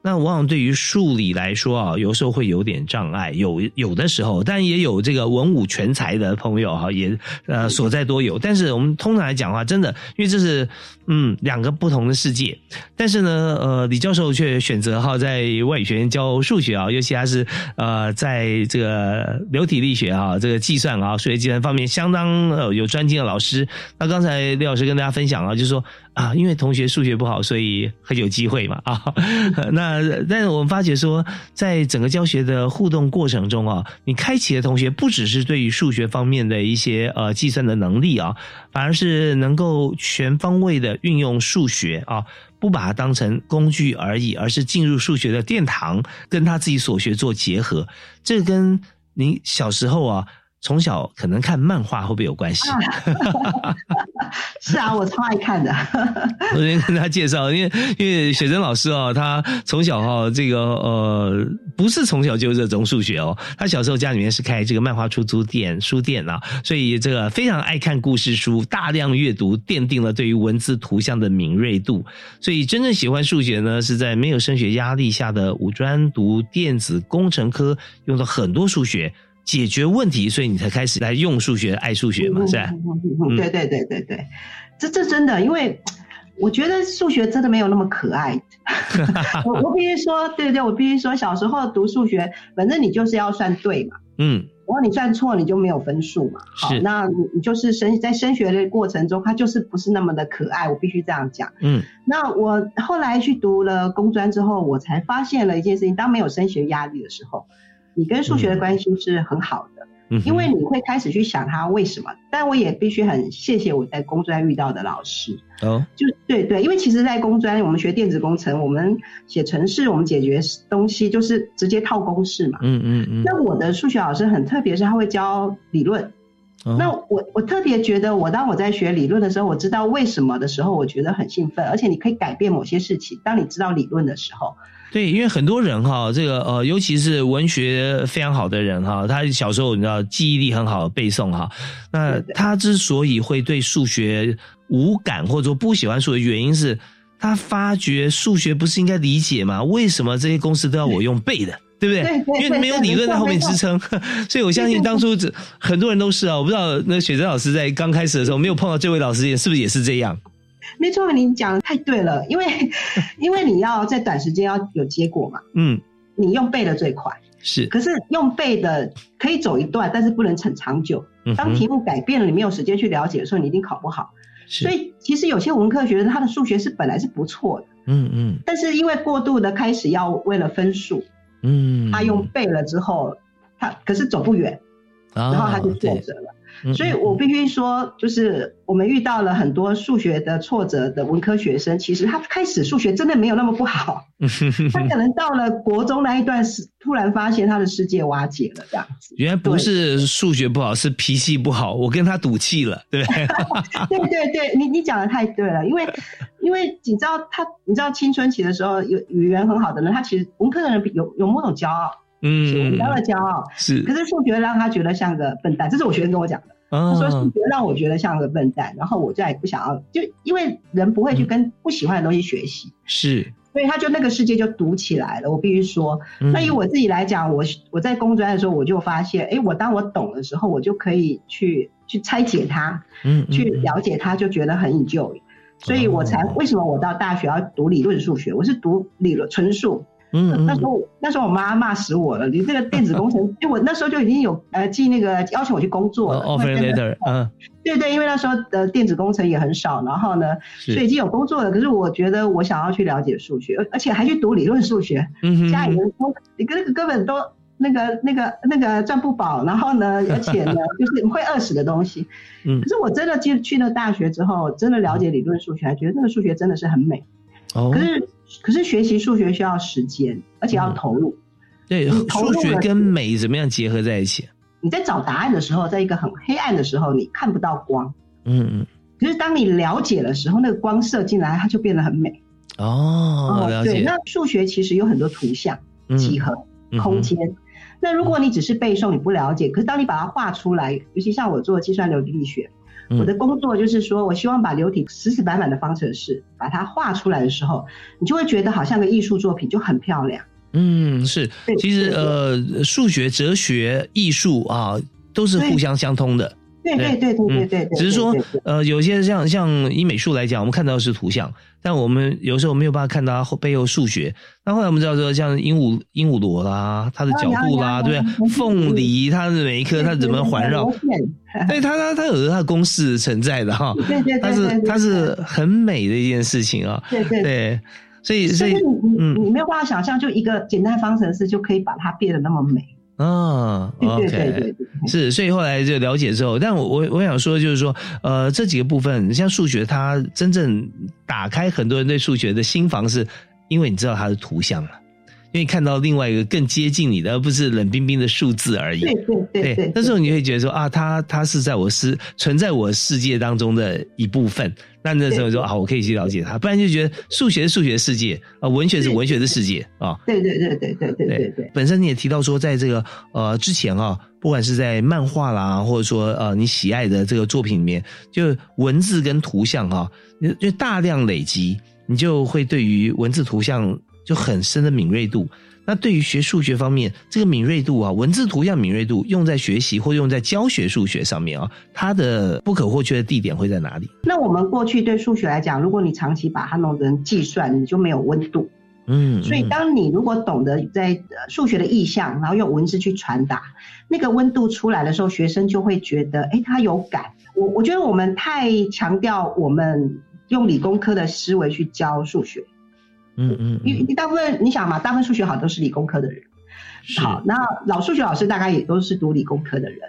那往往对于数理来说啊，有时候会有点障碍，有有的时候，但也有这个文武全才的朋友哈，也呃所在多有。但是我们通常来讲的话，真的，因为这是嗯两个不同的世界。但是呢，呃，李教授却选择哈在外语学院教数学啊，尤其他是呃在这个流体力学啊，这个计算啊，数学计算方面相当呃有专精的老师。那刚才李老师跟大家分享啊，就是说啊，因为同学数学不好，所以很有机会嘛啊，[laughs] 那。但是我们发觉说，在整个教学的互动过程中啊，你开启的同学不只是对于数学方面的一些呃计算的能力啊，反而是能够全方位的运用数学啊，不把它当成工具而已，而是进入数学的殿堂，跟他自己所学做结合。这跟你小时候啊。从小可能看漫画会不会有关系？[laughs] 是啊，我超爱看的。[laughs] 我先跟他介绍，因为因为雪珍老师哦，他从小哈这个呃不是从小就热衷数学哦，他小时候家里面是开这个漫画出租店书店啊，所以这个非常爱看故事书，大量阅读，奠定了对于文字图像的敏锐度。所以真正喜欢数学呢，是在没有升学压力下的五专读电子工程科，用到很多数学。解决问题，所以你才开始来用数学、爱数学嘛，是吧？嗯，对对对对对，这这真的，因为我觉得数学真的没有那么可爱。我 [laughs] 我必须说，对对，我必须说，小时候读数学，反正你就是要算对嘛，嗯，然后你算错，你就没有分数嘛。好，那你就是升在升学的过程中，它就是不是那么的可爱，我必须这样讲。嗯，那我后来去读了工专之后，我才发现了一件事情：当没有升学压力的时候。你跟数学的关系是很好的，嗯、因为你会开始去想它为什么。但我也必须很谢谢我在工专遇到的老师，哦，就对对，因为其实，在工专我们学电子工程，我们写程式，我们解决东西就是直接套公式嘛。嗯嗯嗯。那我的数学老师很特别，是他会教理论。哦、那我我特别觉得，我当我在学理论的时候，我知道为什么的时候，我觉得很兴奋，而且你可以改变某些事情。当你知道理论的时候。对，因为很多人哈，这个呃，尤其是文学非常好的人哈，他小时候你知道记忆力很好，背诵哈。那他之所以会对数学无感或者说不喜欢数学，原因是他发觉数学不是应该理解吗？为什么这些公式都要我用背的？对不对？对对因为没有理论在后面支撑，[laughs] 所以我相信当初这很多人都是啊。我不知道那雪珍老师在刚开始的时候没有碰到这位老师，是不是也是这样？[laughs] 没错，你讲的太对了，因为 [laughs] 因为你要在短时间要有结果嘛，嗯，你用背的最快，是，可是用背的可以走一段，但是不能很长久。当题目改变了，你没有时间去了解的时候，你一定考不好。所以其实有些文科学生他的数学是本来是不错的，嗯嗯，但是因为过度的开始要为了分数，嗯，他用背了之后，他可是走不远，啊、然后他就挫折了。嗯所以我必须说，就是我们遇到了很多数学的挫折的文科学生，其实他开始数学真的没有那么不好，[laughs] 他可能到了国中那一段时，突然发现他的世界瓦解了，这样子。原来不是数学不好，是脾气不好，我跟他赌气了，对不对？[laughs] 对对对，你你讲的太对了，因为因为你知道他，你知道青春期的时候，有语言很好的人，他其实文科的人有有某种骄傲，嗯，比较的骄傲，是可是数学让他觉得像个笨蛋，这是我学生跟我讲的。他说数哦，学让我觉得像个笨蛋，然后我再也不想要，就因为人不会去跟不喜欢的东西学习，是，所以他就那个世界就堵起来了。我必须说，嗯那以我自己来讲，我我在工专的时候，我就发现，哎，我当我懂的时候，我就可以去去拆解它，嗯，嗯去了解它，就觉得很 enjoy。所以我才哦为什么我到大学要读理论数学？我是读理论纯数。嗯嗯那时候那时候我妈骂死我了，你这个电子工程，因为我那时候就已经有呃寄那个邀请我去工作了。哦，offer 因为真的 letter，嗯，对对，因为那时候的电子工程也很少，然后呢，所以已经有工作了。可是我觉得我想要去了解数学，而而且还去读理论数学。嗯家里人说你跟那个根本都那个那个那个赚不饱，然后呢，而且呢，就是会饿死的东西。[laughs] 嗯可是我真的去去了大学之后，真的了解理论数学，还觉得那个数学真的是很美。哦可，是可是学习数学需要时间，而且要投入。对，投数学跟美怎么样结合在一起？你在找答案的时候，在一个很黑暗的时候，你看不到光。嗯嗯，可是当你了解的时候，那个光射进来，它就变得很美。哦，了对，解，那数学其实有很多图像、嗯几何、嗯空间。那如果你只是背诵，你不了解，可是当你把它画出来，尤其像我做计算流体力学，嗯我的工作就是说我希望把流体死死板板的方程式把它画出来的时候，你就会觉得好像个艺术作品，就很漂亮。嗯，是，其实呃，数学、哲学、艺术啊，都是互相相通的。对对对。对对对只是说呃，有些像像以美术来讲，我们看到的是图像，但我们有时候没有办法看到它后背后数学。那后来我们知道说，像鹦鹉鹦鹉螺啦，它的角度啦，啊对不对？凤梨它的每一颗它怎么环绕？对，它它它有它的公式存在的哈。对对对它是它是很美的一件事情啊。对对对，所以所以你你没有办法想象，就一个简单方程式就可以把它变得那么美。啊，OK，是，所以后来就了解之后，但我我我想说，就是说，呃，这几个部分，像数学，它真正打开很多人对数学的心房，是因为你知道它的图像了，因为看到另外一个更接近你的，而不是冷冰冰的数字而已。对对对对，那时候你会觉得说啊，它它是在我世存在我世界当中的一部分。那那时候说啊，我可以去了解它，不然就觉得数学是数学世界啊，文学是文学的世界啊。对对对对对对对对。本身你也提到说，在这个呃之前啊，不管是在漫画啦，或者说呃你喜爱的这个作品里面，就文字跟图像哈、就就大量累积，你就会对于文字图像就很深的敏锐度。那对于学数学方面，这个敏锐度啊，文字图像敏锐度用在学习或用在教学数学上面啊，它的不可或缺的地点会在哪里？那我们过去对数学来讲，如果你长期把它弄成计算，你就没有温度。嗯，所以当你如果懂得在呃数学的意象，然后用文字去传达，那个温度出来的时候，学生就会觉得，哎，他有感。我我觉得我们太强调我们用理工科的思维去教数学，嗯嗯，因为大部分你想嘛，大部分数学好都是理工科的人。好，那老数学老师大概也都是读理工科的人，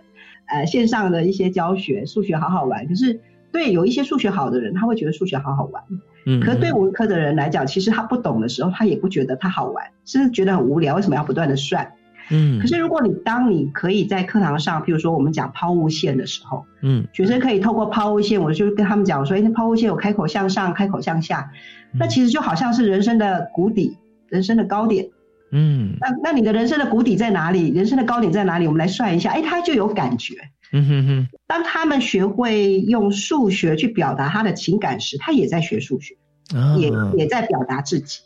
呃，线上的一些教学数学好好玩，可是对有一些数学好的人，他会觉得数学好好玩，嗯，可是对文科的人来讲，其实他不懂的时候，他也不觉得他好玩，甚至觉得很无聊，为什么要不断的算？嗯，可是如果你当你可以在课堂上，比如说我们讲抛物线的时候，嗯，学生可以透过抛物线，我就跟他们讲说，哎，那抛物线有开口向上，开口向下，嗯那其实就好像是人生的谷底，人生的高点。嗯那那你的人生的谷底在哪里？人生的高点在哪里？我们来算一下，哎，他就有感觉。嗯哼哼，当他们学会用数学去表达他的情感时，他也在学数学，啊也也在表达自己。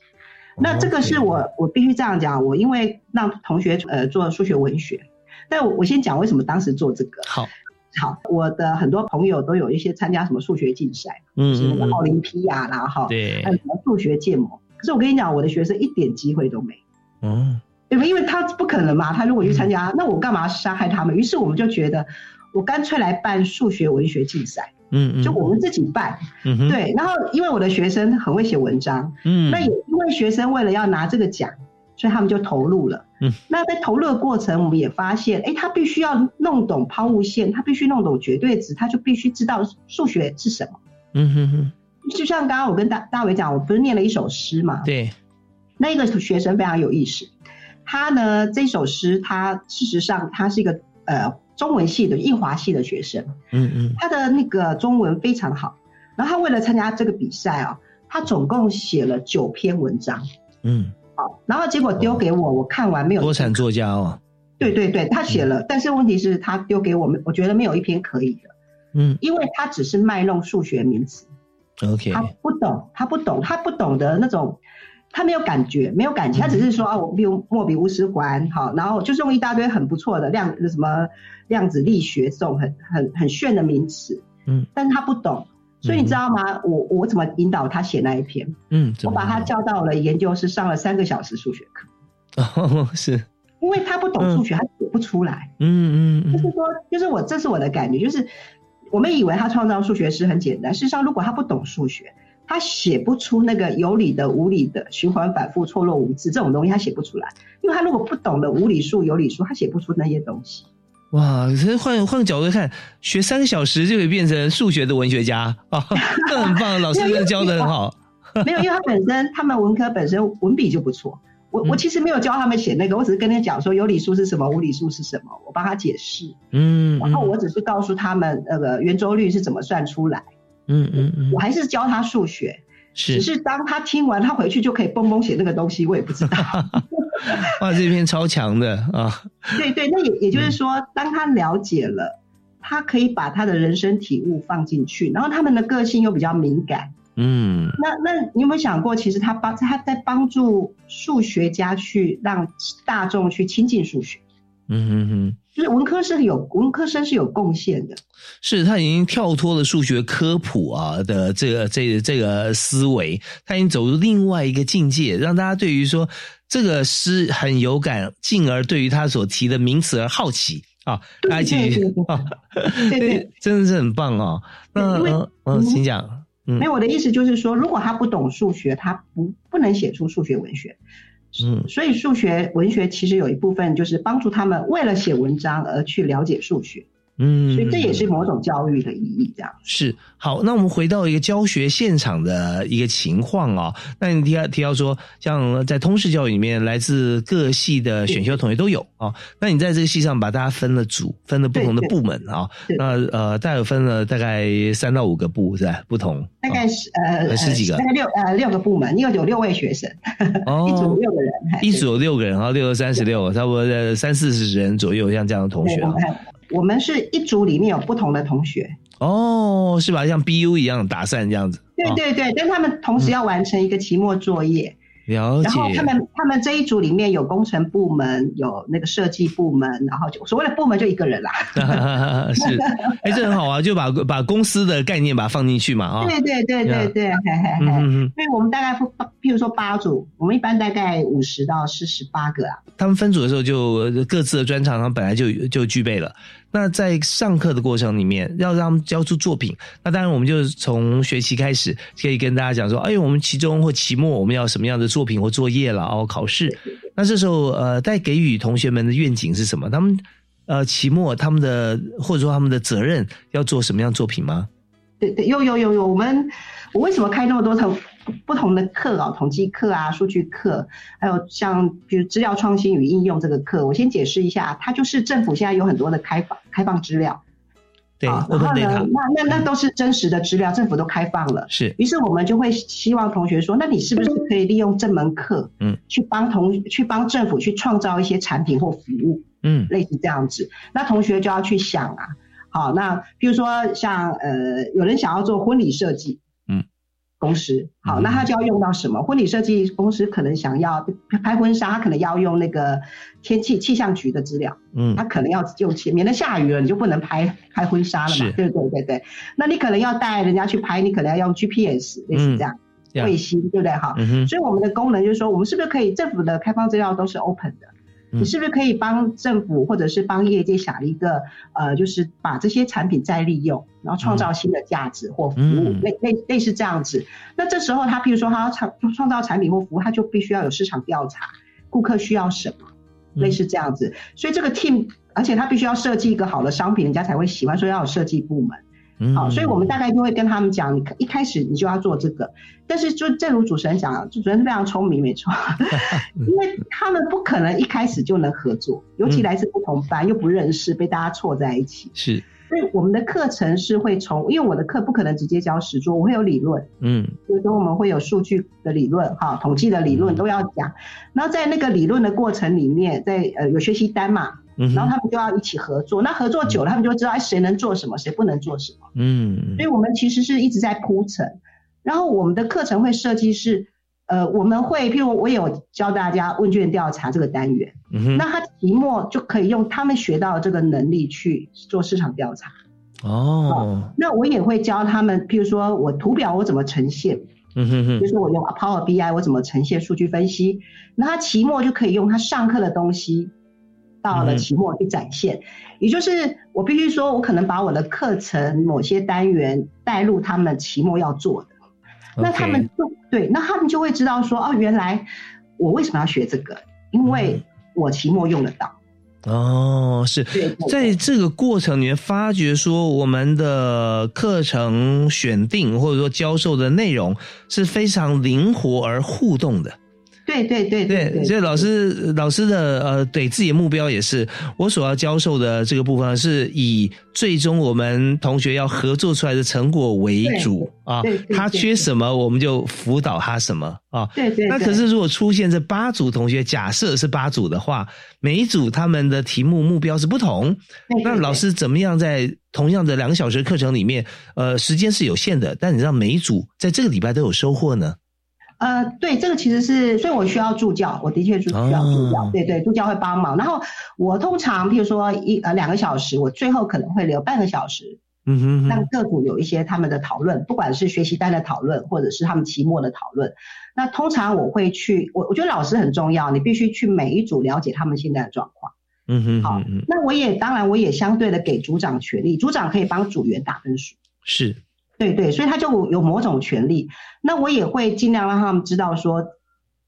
那这个是我我必须这样讲，我因为让同学呃做数学文学，但我我先讲为什么当时做这个。好，好，我的很多朋友都有一些参加什么数学竞赛，嗯就是那嗯嗯个奥林匹亚啦哈，对还有什么数学建模。可是我跟你讲，我的学生一点机会都没有。哦，对吧？因为他不可能嘛，他如果去参加，那我干嘛伤害他们？于是我们就觉得，我干脆来办数学文学竞赛，嗯嗯，就我们自己办。嗯哼，对，然后因为我的学生很会写文章，嗯，那也因为学生为了要拿这个奖，所以他们就投入了。嗯，那在投入的过程，我们也发现，哎，他必须要弄懂抛物线，他必须弄懂绝对值，他就必须知道数学是什么。嗯哼哼，就像刚刚我跟大大伟讲，我不是念了一首诗嘛？对，那个学生非常有意思，他呢这首诗，他事实上他是一个呃中文系的印华系的学生，嗯嗯，他的那个中文非常好，然后他为了参加这个比赛啊，他总共写了九篇文章，嗯，好，然后结果丢给我，我看完没有多产作家哦，对对对，他写了，但是问题是，他丢给我们，我觉得没有一篇可以的，嗯，因为他只是卖弄数学名词，，OK，他不懂，他不懂，他不懂得那种，他没有感觉，没有感情，他只是说啊，我比如莫比乌斯环，好，然后就是用一大堆很不错的量什么量子力学这种很很很炫的名词，嗯，但是他不懂，所以你知道吗？我我怎么引导他写那一篇？嗯，我把他叫到了研究室，上了三个小时数学课，哦，[laughs] 是，因为他不懂数学，他写不出来。嗯嗯。就是说，就是我这是我的感觉，就是我们以为他创造数学是很简单，事实上，如果他不懂数学，他写不出那个有理的、无理的、循环反复、错落无致这种东西，他写不出来。因为他如果不懂得无理数、有理数，他写不出那些东西。哇，可是换换个角度看，学三个小时就可以变成数学的文学家啊，[laughs] 这很棒，老师真的教的很好。没有，因为他本身他们文科本身文笔就不错。我我其实没有教他们写那个，我只是跟他讲说有理数是什么，无理数是什么，我帮他解释。嗯，然后我只是告诉他们那个圆周率是怎么算出来。嗯嗯嗯，我还是教他数学，是，只是当他听完，他回去就可以蹦蹦写那个东西，我也不知道。[laughs] 哇，这篇超强的啊！对对，那也也就是说，当他了解了，他可以把他的人生体悟放进去，然后他们的个性又比较敏感。嗯，那那你有没有想过，其实他帮他在帮助数学家去让大众去亲近数学？嗯哼哼，就是文科生有文科生是有贡献的，是他已经跳脱了数学科普啊的这个这个这个思维，他已经走入另外一个境界，让大家对于说这个诗很有感，进而对于他所提的名词而好奇啊，大家一起啊，对对，[laughs] 真的是很棒哦。那嗯嗯，请讲。嗯没有，我的意思就是说，如果他不懂数学，他不不能写出数学文学。嗯，所以数学文学其实有一部分就是帮助他们为了写文章而去了解数学。嗯，所以这也是某种教育的意义，这样是好。那我们回到一个教学现场的一个情况啊、哦，那你提到提到说，像在通识教育里面，来自各系的选修同学都有啊、哦。那你在这个系上把大家分了组，分了不同的部门啊、哦。那呃，大概分了大概三到五个部是吧？不同，大概是、哦、呃十几个，大概六呃六个部门，因为有六位学生，哦、一组六个人，一组有六个人啊，六三十六，差不多三四十人左右，像这样的同学啊。我们是一组里面有不同的同学哦，是吧？像 BU 一样打散这样子。对对对，但他们同时要完成一个期末作业。了解。然后他们他们这一组里面有工程部门，有那个设计部门，然后就所谓的部门就一个人啦。[laughs] 是，[laughs] 哎，这很好啊，就把把公司的概念把它放进去嘛啊。对对对对对，嘿嘿嘿。因为我们大概譬如说八组，我们一般大概五十到四十八个啊。他们分组的时候就各自的专长，他们本来就就具备了。那在上课的过程里面，要让他们交出作品，那当然我们就从学期开始可以跟大家讲说，哎，我们期中或期末我们要什么样的作品或作业了哦，考试。[laughs] 那这时候呃，在给予同学们的愿景是什么？他们呃期末他们的或者说他们的责任要做什么样作品吗？对对，有有有有，我们我为什么开那么多层不同的课啊？统计课啊，数据课，还有像比如资料创新与应用这个课，我先解释一下，它就是政府现在有很多的开放开放资料，对，啊、然后呢，那那那都是真实的资料，政府都开放了，是，于是我们就会希望同学说，那你是不是可以利用这门课，嗯，去帮同去帮政府去创造一些产品或服务，嗯，类似这样子，那同学就要去想啊。好，那比如说像呃，有人想要做婚礼设计，嗯，公司，好，那他就要用到什么？婚礼设计公司可能想要拍婚纱，他可能要用那个天气气象局的资料，嗯，他可能要用钱，免得下雨了你就不能拍拍婚纱了嘛，对对？对对。那你可能要带人家去拍，你可能要用 GPS，类似这样，嗯、卫星，对不对？哈、嗯，所以我们的功能就是说，我们是不是可以政府的开放资料都是 open 的？你是不是可以帮政府或者是帮业界想一个呃，就是把这些产品再利用，然后创造新的价值或服务，类类类似这样子。那这时候他譬如说他要创创造产品或服务，他就必须要有市场调查，顾客需要什么，类似这样子。所以这个 team，而且他必须要设计一个好的商品，人家才会喜欢，所以要有设计部门。好，所以我们大概就会跟他们讲，你一开始你就要做这个。但是就正如主持人讲，主持人非常聪明，没错，[laughs] 因为他们不可能一开始就能合作，尤其来自不同班又不认识，被大家错在一起。是，所以我们的课程是会从，因为我的课不可能直接教实作，我会有理论，嗯，所以说我们会有数据的理论，哈，统计的理论都要讲。然后在那个理论的过程里面，在呃有学习单嘛。然后他们就要一起合作，那合作久了，他们就知道哎谁能做什么，谁不能做什么。嗯，所以我们其实是一直在铺陈。然后我们的课程会设计是，呃，我们会譬如我有教大家问卷调查这个单元，那他期末就可以用他们学到的这个能力去做市场调查。哦，那我也会教他们，譬如说我图表我怎么呈现，嗯哼哼，比如说我用 Power BI 我怎么呈现数据分析，那他期末就可以用他上课的东西。到了期末去展现，也就是我必须说，我可能把我的课程某些单元带入他们期末要做的，那他们就对，那他们就会知道说，哦，原来我为什么要学这个？因为我期末用得到。哦，是在这个过程里面发觉说，我们的课程选定或者说教授的内容是非常灵活而互动的。对对对对，所以老师老师的呃，对自己的目标也是，我所要教授的这个部分是以最终我们同学要合作出来的成果为主啊。他缺什么，我们就辅导他什么啊。对对。那可是如果出现这八组同学，假设是八组的话，每一组他们的题目目标是不同，那老师怎么样在同样的两个小时课程里面，呃，时间是有限的，但你知道每一组在这个礼拜都有收获呢？呃，对，这个其实是，所以我需要助教，我的确是需要助教，对对，助教会帮忙。然后我通常，譬如说一呃两个小时，我最后可能会留半个小时，嗯哼，让各组有一些他们的讨论，不管是学习单的讨论，或者是他们期末的讨论。那通常我会去，我我觉得老师很重要，你必须去每一组了解他们现在的状况，嗯哼，好，那我也当然我也相对的给组长权利，组长可以帮组员打分数，是。对对，所以他就有某种权利。那我也会尽量让他们知道，说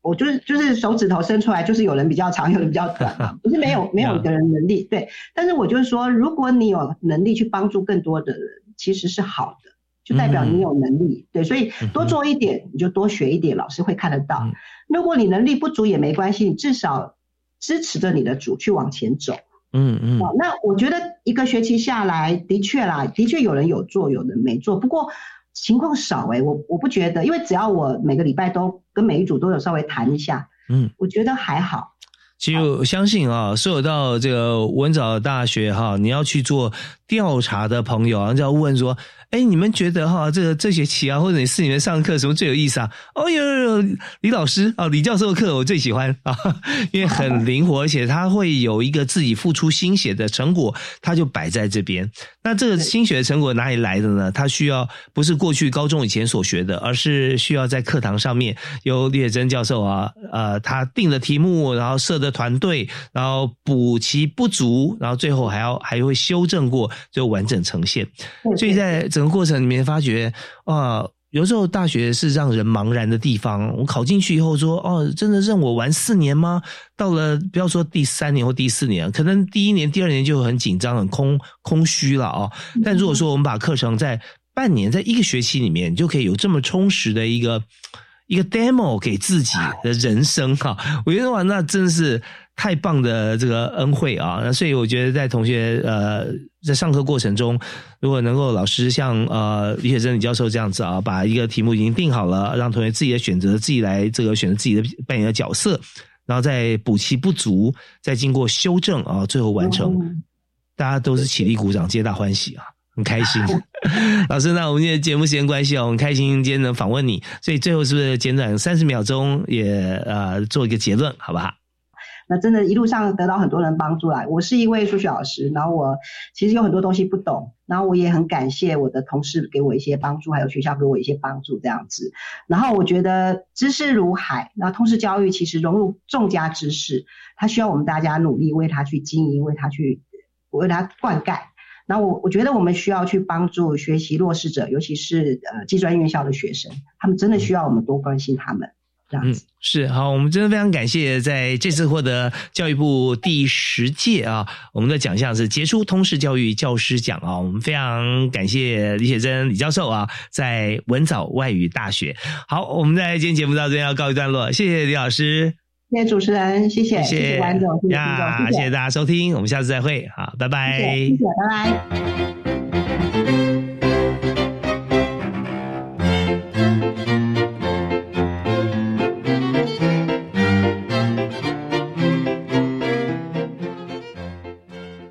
我就是就是手指头伸出来，就是有人比较长，有人比较短，[laughs] 不是没有没有一个人能力。对，但是我就是说，如果你有能力去帮助更多的人，其实是好的，就代表你有能力。对，所以多做一点，你就多学一点，老师会看得到。如果你能力不足也没关系，你至少支持着你的主去往前走。嗯嗯，那我觉得一个学期下来，的确啦，的确有人有做，有人没做。不过情况少哎，我我不觉得，因为只要我每个礼拜都跟每一组都有稍微谈一下，嗯，我觉得还好。其实我相信啊，所有到这个文藻大学哈，你要去做调查的朋友啊，就要问说。哎，你们觉得哈，这个这学期啊，或者你是你们上课什么最有意思啊？哦，有有有，李老师啊，李教授的课我最喜欢啊，[laughs] 因为很灵活，而且他会有一个自己付出心血的成果，他就摆在这边。那这个心血的成果哪里来的呢？他需要不是过去高中以前所学的，而是需要在课堂上面由李雪珍教授啊，呃，他定的题目，然后设的团队，然后补其不足，然后最后还要还会修正过，就完整呈现。所以在整过程里面发觉，啊，有时候大学是让人茫然的地方。我考进去以后说，哦，真的让我玩四年吗？到了不要说第三年或第四年，可能第一年、第二年就很紧张、很空空虚了啊。但如果说我们把课程在半年、在一个学期里面，就可以有这么充实的一个一个 demo 给自己的人生哈，我觉得哇，那真是。太棒的这个恩惠啊！那所以我觉得在同学呃在上课过程中，如果能够老师像呃李雪珍李教授这样子啊，把一个题目已经定好了，让同学自己的选择，自己来这个选择自己的扮演的角色，然后再补齐不足，再经过修正啊，最后完成，大家都是起立鼓掌，皆大欢喜啊，很开心。[laughs] 老师，那我们今天节目时间关系哦，很开心今天能访问你，所以最后是不是简短三十秒钟也呃做一个结论，好不好？那真的，一路上得到很多人帮助啦。我是一位数学老师，然后我其实有很多东西不懂，然后我也很感谢我的同事给我一些帮助，还有学校给我一些帮助这样子。然后我觉得知识如海，那通识教育其实融入众家知识，它需要我们大家努力为它去经营，为它去为它灌溉。那我我觉得我们需要去帮助学习弱势者，尤其是呃技专院校的学生，他们真的需要我们多关心他们。这样子。是好，我们真的非常感谢在这次获得教育部第十届啊，我们的奖项是杰出通识教育教师奖啊，我们非常感谢李雪珍李教授啊，在文藻外语大学。好，我们在今天节目到这边要告一段落，谢谢李老师，谢谢主持人，谢谢谢谢王总，谢谢听众，谢谢大家收听，我们下次再会，好，拜拜，谢谢，谢谢，拜拜。